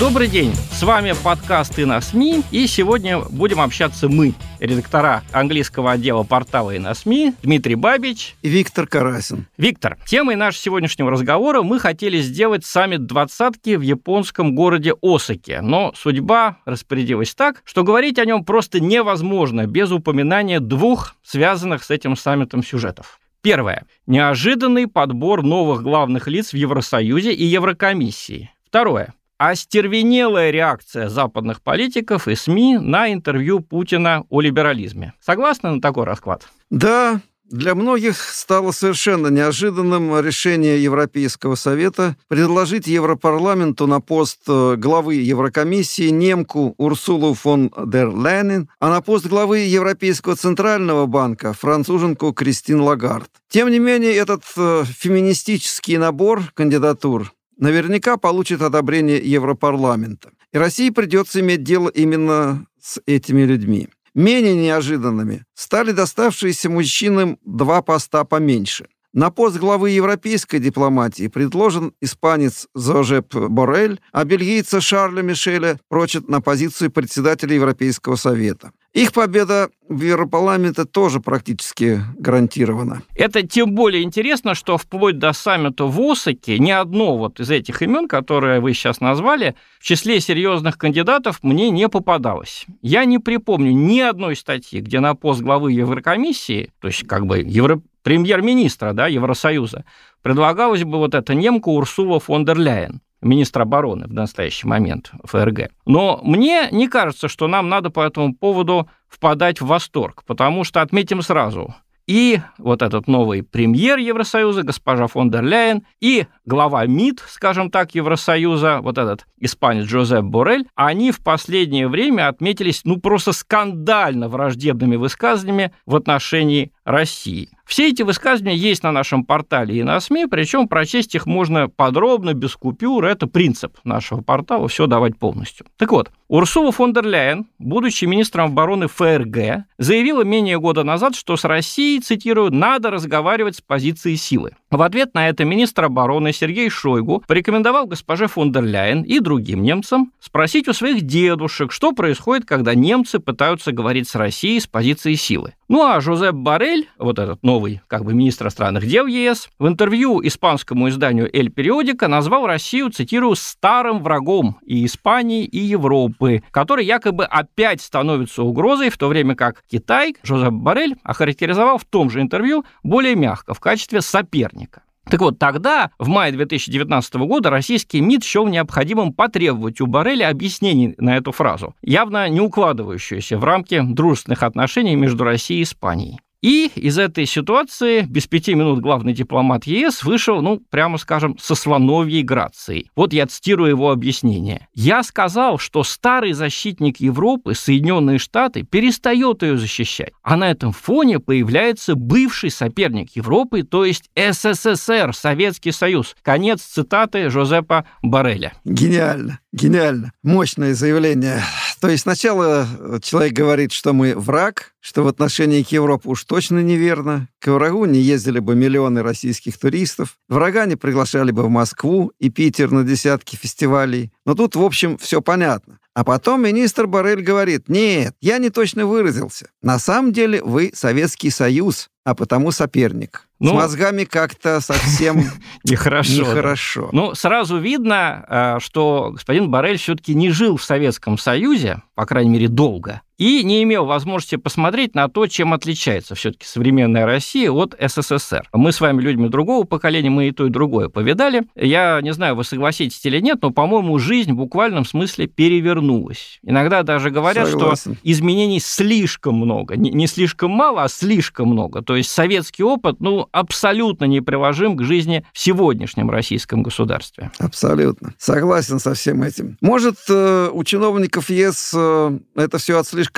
Добрый день, с вами подкаст «И на СМИ», и сегодня будем общаться мы, редактора английского отдела портала «И на СМИ», Дмитрий Бабич и Виктор Карасин. Виктор, темой нашего сегодняшнего разговора мы хотели сделать саммит двадцатки в японском городе Осаке, но судьба распорядилась так, что говорить о нем просто невозможно без упоминания двух связанных с этим саммитом сюжетов. Первое. Неожиданный подбор новых главных лиц в Евросоюзе и Еврокомиссии. Второе остервенелая реакция западных политиков и СМИ на интервью Путина о либерализме. Согласны на такой расклад? Да, для многих стало совершенно неожиданным решение Европейского совета предложить Европарламенту на пост э, главы Еврокомиссии немку Урсулу фон дер Ленин, а на пост главы Европейского центрального банка француженку Кристин Лагард. Тем не менее, этот э, феминистический набор кандидатур наверняка получит одобрение Европарламента. И России придется иметь дело именно с этими людьми. Менее неожиданными стали доставшиеся мужчинам два поста поменьше. На пост главы европейской дипломатии предложен испанец Зожеп Борель, а бельгийца Шарля Мишеля прочат на позицию председателя Европейского совета. Их победа в Европарламенте тоже практически гарантирована. Это тем более интересно, что вплоть до саммита в Осаке ни одно вот из этих имен, которые вы сейчас назвали, в числе серьезных кандидатов мне не попадалось. Я не припомню ни одной статьи, где на пост главы Еврокомиссии, то есть как бы Евро премьер-министра да, Евросоюза, предлагалась бы вот эта немка Урсула фон дер Ляйен министр обороны в настоящий момент ФРГ. Но мне не кажется, что нам надо по этому поводу впадать в восторг, потому что отметим сразу, и вот этот новый премьер Евросоюза, госпожа фон дер Ляйен, и глава МИД, скажем так, Евросоюза, вот этот испанец Джозеп Борель, они в последнее время отметились, ну, просто скандально враждебными высказываниями в отношении России. Все эти высказывания есть на нашем портале и на СМИ, причем прочесть их можно подробно, без купюр. Это принцип нашего портала, все давать полностью. Так вот, Урсула фон дер Ляйен, будучи министром обороны ФРГ, заявила менее года назад, что с Россией, цитирую, «надо разговаривать с позиции силы». В ответ на это министр обороны Сергей Шойгу порекомендовал госпоже фон дер Ляйен и другим немцам спросить у своих дедушек, что происходит, когда немцы пытаются говорить с Россией с позиции силы. Ну а Жозеп Барель, вот этот новый как бы министр иностранных дел ЕС, в интервью испанскому изданию «Эль Периодика» назвал Россию, цитирую, «старым врагом и Испании, и Европы, который якобы опять становится угрозой, в то время как Китай Жозеп Барель охарактеризовал в том же интервью более мягко, в качестве соперника. Так вот, тогда, в мае 2019 года, российский МИД счел необходимым потребовать у Барреля объяснений на эту фразу, явно не укладывающуюся в рамки дружественных отношений между Россией и Испанией. И из этой ситуации без пяти минут главный дипломат ЕС вышел, ну, прямо скажем, со слоновьей грацией. Вот я цитирую его объяснение. «Я сказал, что старый защитник Европы, Соединенные Штаты, перестает ее защищать, а на этом фоне появляется бывший соперник Европы, то есть СССР, Советский Союз». Конец цитаты Жозепа Барреля. Гениально, гениально. Мощное заявление. То есть сначала человек говорит, что мы враг, что в отношении к Европе уж точно неверно. К врагу не ездили бы миллионы российских туристов. Врага не приглашали бы в Москву и Питер на десятки фестивалей. Но тут, в общем, все понятно. А потом министр Барель говорит, нет, я не точно выразился. На самом деле вы Советский Союз, а потому соперник. Ну, С мозгами как-то совсем нехорошо. нехорошо. Ну, сразу видно, э, что господин Барель все-таки не жил в Советском Союзе, по крайней мере, долго. И не имел возможности посмотреть на то, чем отличается все-таки современная Россия от СССР. Мы с вами людьми другого поколения, мы и то, и другое повидали. Я не знаю, вы согласитесь или нет, но, по-моему, жизнь в буквальном смысле перевернулась. Иногда даже говорят, Согласен. что изменений слишком много. Не, слишком мало, а слишком много. То есть советский опыт, ну, абсолютно неприложим к жизни в сегодняшнем российском государстве. Абсолютно. Согласен со всем этим. Может, э, у чиновников ЕС э, это все от слишком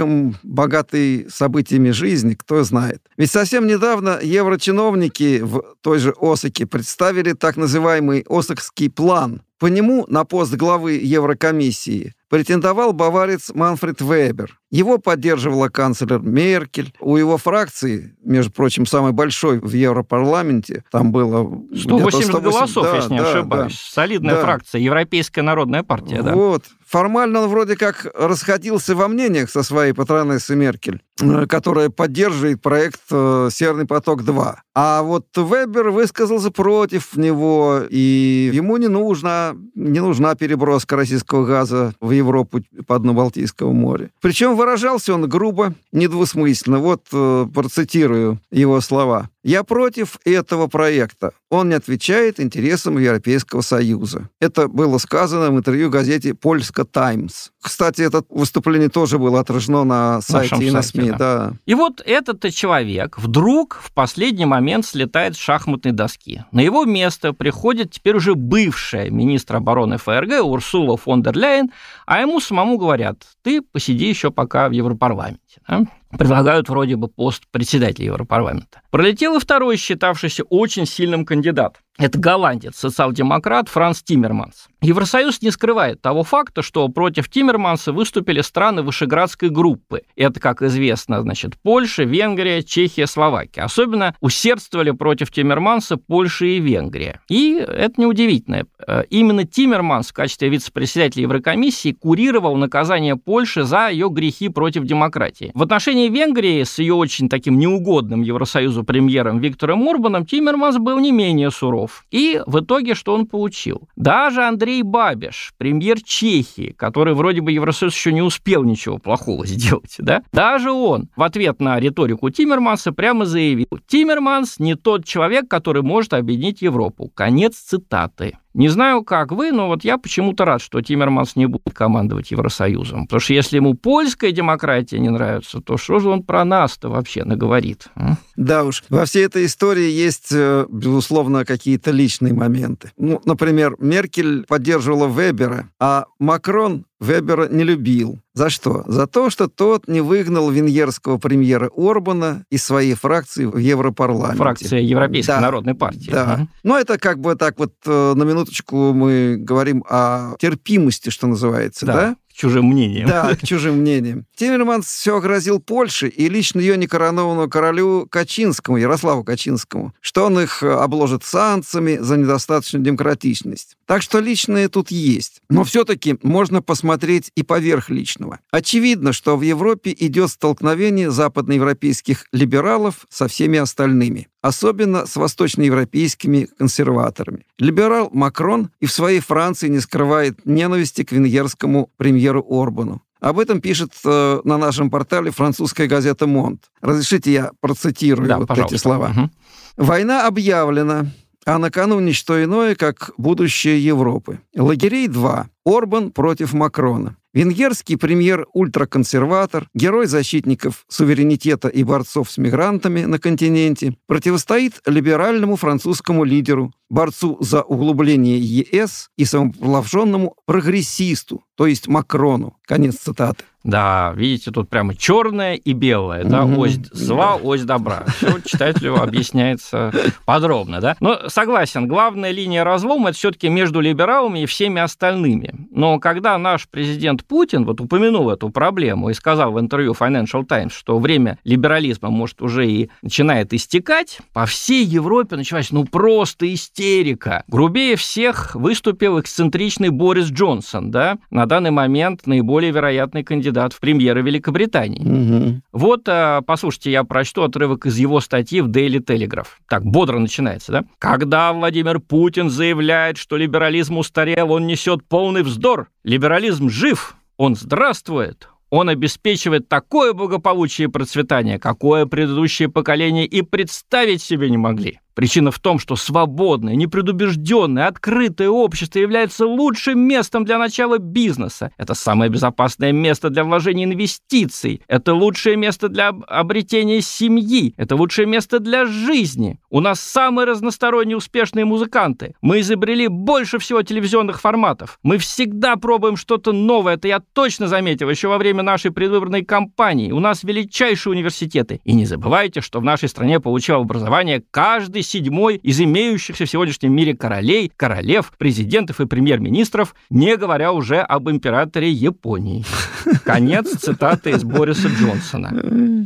богатой событиями жизни, кто знает. Ведь совсем недавно еврочиновники в той же Осаке представили так называемый Осакский план. По нему на пост главы Еврокомиссии претендовал баварец Манфред Вебер. Его поддерживала канцлер Меркель. У его фракции, между прочим, самой большой в Европарламенте, там было... 180 180 голосов, да, если не да, ошибаюсь. Да, Солидная да. фракция, Европейская народная партия. Да. Вот. Формально он вроде как расходился во мнениях со своей патронессой Меркель, э, которая поддерживает проект э, «Северный поток-2». А вот Вебер высказался против него, и ему не нужна, не нужна переброска российского газа в Европу по дну Балтийского моря. Причем выражался он грубо, недвусмысленно. Вот э, процитирую его слова. «Я против этого проекта. Он не отвечает интересам Европейского Союза». Это было сказано в интервью газете «Польска Таймс». Кстати, это выступление тоже было отражено на сайте и на СМИ. Да. Да. И вот этот человек вдруг в последний момент слетает с шахматной доски. На его место приходит теперь уже бывшая министр обороны ФРГ Урсула фон дер Ляйен, а ему самому говорят, ты посиди еще пока в Европарламенте. Да? предлагают вроде бы пост председателя Европарламента. Пролетел и второй, считавшийся очень сильным кандидат. Это голландец, социал-демократ Франц Тиммерманс. Евросоюз не скрывает того факта, что против Тиммерманса выступили страны Вышеградской группы. Это, как известно, значит, Польша, Венгрия, Чехия, Словакия. Особенно усердствовали против Тиммерманса Польша и Венгрия. И это неудивительно. Э, именно Тиммерманс в качестве вице-председателя Еврокомиссии курировал наказание Польши за ее грехи против демократии. В отношении Венгрии с ее очень таким неугодным Евросоюзу премьером Виктором Орбаном Тиммерманс был не менее суров. И в итоге что он получил? Даже Андрей Бабиш, премьер Чехии, который вроде бы Евросоюз еще не успел ничего плохого сделать, да? Даже он в ответ на риторику Тиммерманса прямо заявил, Тиммерманс не тот человек, который может объединить Европу. Конец цитаты. Не знаю, как вы, но вот я почему-то рад, что Тиммерманс не будет командовать Евросоюзом. Потому что если ему польская демократия не нравится, то что же он про нас-то вообще наговорит? А? Да уж, во всей этой истории есть, э, безусловно, какие-то личные моменты. Ну, например, Меркель поддерживала Вебера, а Макрон Вебера не любил. За что? За то, что тот не выгнал венгерского премьера Орбана из своей фракции в Европарламенте. Фракция Европейской да. народной партии. Да. Угу. Ну, это как бы так вот э, на минуточку мы говорим о терпимости, что называется, да? да? к чужим мнениям. Да, к чужим мнениям. Тиммерманс все грозил Польше и лично ее некоронованному королю Качинскому, Ярославу Качинскому, что он их обложит санкциями за недостаточную демократичность. Так что личное тут есть. Но все-таки можно посмотреть и поверх личного. Очевидно, что в Европе идет столкновение западноевропейских либералов со всеми остальными особенно с восточноевропейскими консерваторами. Либерал Макрон и в своей Франции не скрывает ненависти к венгерскому премьеру Орбану. Об этом пишет э, на нашем портале французская газета «Монт». Разрешите, я процитирую да, вот пожалуйста. эти слова. Угу. «Война объявлена, а накануне что иное, как будущее Европы. Лагерей два. Орбан против Макрона. Венгерский премьер-ультраконсерватор, герой защитников суверенитета и борцов с мигрантами на континенте, противостоит либеральному французскому лидеру, борцу за углубление ЕС и самоположенному прогрессисту, то есть Макрону. Конец цитаты. Да, видите, тут прямо черное и белое, да, угу. ось зла, ось добра. Все читателю объясняется подробно, да. Но согласен, главная линия разлома это все-таки между либералами и всеми остальными. Но когда наш президент Путин вот упомянул эту проблему и сказал в интервью Financial Times, что время либерализма может уже и начинает истекать, по всей Европе началась ну просто истерика. Грубее всех выступил эксцентричный Борис Джонсон, да, на данный момент наиболее вероятный кандидат кандидат в премьеры Великобритании. Угу. Вот, а, послушайте, я прочту отрывок из его статьи в Daily Telegraph. Так, бодро начинается, да? Когда Владимир Путин заявляет, что либерализм устарел, он несет полный вздор. Либерализм жив, он здравствует, Он обеспечивает такое благополучие и процветание, какое предыдущие поколения и представить себе не могли. Причина в том, что свободное, непредубежденное, открытое общество является лучшим местом для начала бизнеса. Это самое безопасное место для вложения инвестиций. Это лучшее место для обретения семьи. Это лучшее место для жизни. У нас самые разносторонние успешные музыканты. Мы изобрели больше всего телевизионных форматов. Мы всегда пробуем что-то новое. Это я точно заметил еще во время нашей предвыборной кампании. У нас величайшие университеты. И не забывайте, что в нашей стране получил образование каждый седьмой из имеющихся в сегодняшнем мире королей, королев, президентов и премьер-министров, не говоря уже об императоре Японии. Конец цитаты из Бориса Джонсона.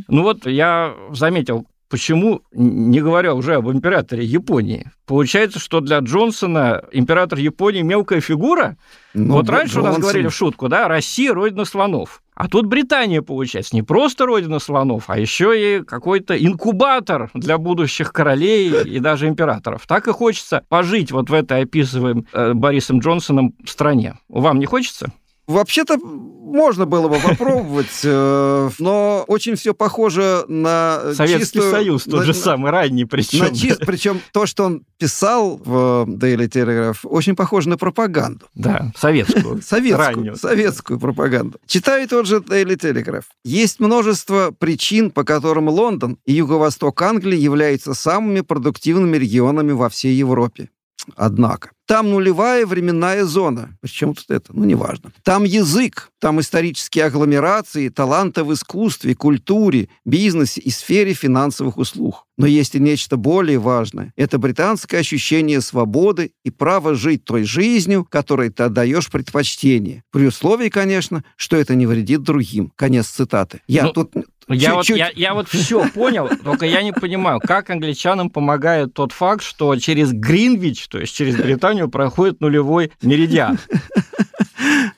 Ну вот я заметил, Почему, не говоря уже об императоре Японии? Получается, что для Джонсона император Японии мелкая фигура? Ну, вот раньше Джонсон... у нас говорили в шутку, да, Россия – родина слонов. А тут Британия, получается, не просто родина слонов, а еще и какой-то инкубатор для будущих королей и даже императоров. Так и хочется пожить вот в этой описываемой э, Борисом Джонсоном стране. Вам не хочется? Вообще-то можно было бы попробовать, э, но очень все похоже на Советский чистую, Союз, тот на, же самый ранний причем. На чист, причем то, что он писал в Daily Telegraph, очень похоже на пропаганду. Да, советскую. Советскую, раннюю. советскую пропаганду. Читаю тот же Daily Telegraph. Есть множество причин, по которым Лондон и юго-восток Англии являются самыми продуктивными регионами во всей Европе. Однако, там нулевая временная зона. Причем тут это? Ну, неважно. Там язык, там исторические агломерации, таланты в искусстве, культуре, бизнесе и сфере финансовых услуг. Но есть и нечто более важное. Это британское ощущение свободы и право жить той жизнью, которой ты отдаешь предпочтение. При условии, конечно, что это не вредит другим. Конец цитаты. Я ну, тут я вот, я, я вот все понял, только я не понимаю, как англичанам помогает тот факт, что через Гринвич, то есть через Британию, проходит нулевой меридиан.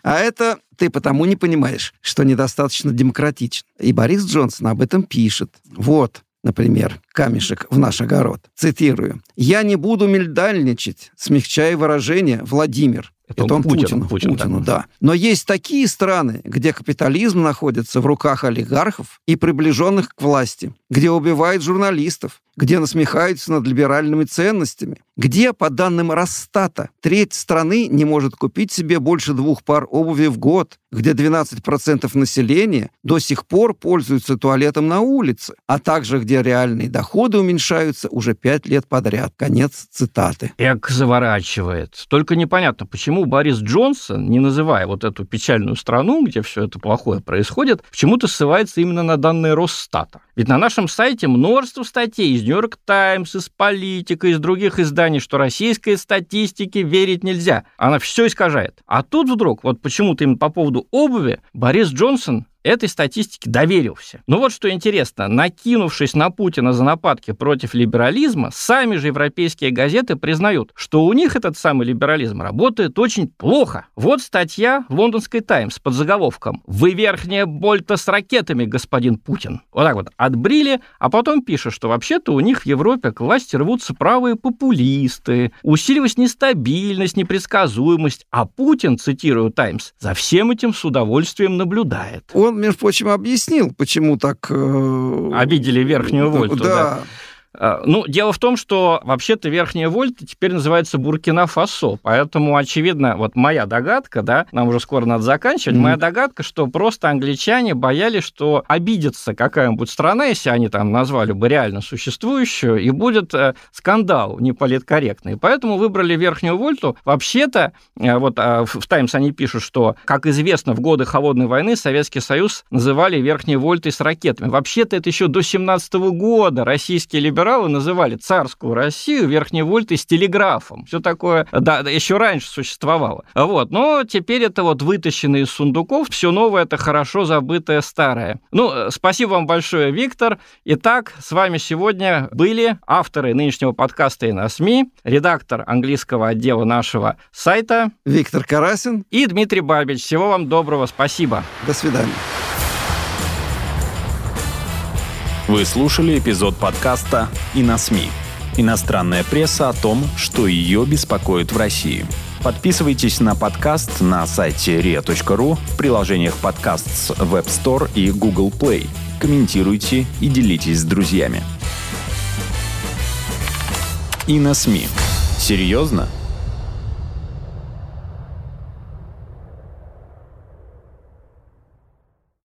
А это ты потому не понимаешь, что недостаточно демократично. И Борис Джонсон об этом пишет. Вот, например, камешек в наш огород. Цитирую. «Я не буду мельдальничать, смягчая выражение Владимир. Это, Это он Путину, Путину, Путину да. да. Но есть такие страны, где капитализм находится в руках олигархов и приближенных к власти, где убивают журналистов, где насмехаются над либеральными ценностями, где, по данным Росстата, треть страны не может купить себе больше двух пар обуви в год, где 12% населения до сих пор пользуются туалетом на улице, а также где реальные доходы уменьшаются уже пять лет подряд. Конец цитаты. Эк заворачивает. Только непонятно, почему Борис Джонсон, не называя вот эту печальную страну, где все это плохое происходит, почему-то ссылается именно на данные Росстата. Ведь на нашем сайте множество статей из Нью-Йорк Таймс, из Политика, из других изданий, что российской статистике верить нельзя. Она все искажает. А тут вдруг, вот почему-то именно по поводу обуви, Борис Джонсон этой статистике доверился. Но вот что интересно, накинувшись на Путина за нападки против либерализма, сами же европейские газеты признают, что у них этот самый либерализм работает очень плохо. Вот статья в лондонской «Таймс» под заголовком «Вы верхняя больта с ракетами, господин Путин». Вот так вот отбрили, а потом пишут, что вообще-то у них в Европе к власти рвутся правые популисты, усиливаясь нестабильность, непредсказуемость, а Путин, цитирую «Таймс», за всем этим с удовольствием наблюдает. Он между прочим, объяснил, почему так... Э... Обидели верхнюю вольту, да. да. А, ну, дело в том, что вообще-то Верхняя Вольта теперь называется Буркина-Фасо, поэтому, очевидно, вот моя догадка, да, нам уже скоро надо заканчивать, mm-hmm. моя догадка, что просто англичане боялись, что обидится какая-нибудь страна, если они там назвали бы реально существующую, и будет э, скандал неполиткорректный. Поэтому выбрали Верхнюю Вольту. Вообще-то, э, вот э, в «Таймс» они пишут, что, как известно, в годы Холодной войны Советский Союз называли Верхней Вольтой с ракетами. Вообще-то это еще до 17 года российские либералы либералы называли царскую Россию верхней вольтой с телеграфом. Все такое, да, еще раньше существовало. Вот, но теперь это вот вытащено из сундуков, все новое это хорошо забытое старое. Ну, спасибо вам большое, Виктор. Итак, с вами сегодня были авторы нынешнего подкаста и на СМИ, редактор английского отдела нашего сайта Виктор Карасин и Дмитрий Бабич. Всего вам доброго, спасибо. До свидания. Вы слушали эпизод подкаста «И на СМИ». Иностранная пресса о том, что ее беспокоит в России – Подписывайтесь на подкаст на сайте ria.ru, в приложениях подкаст с Web Store и Google Play. Комментируйте и делитесь с друзьями. И на СМИ. Серьезно?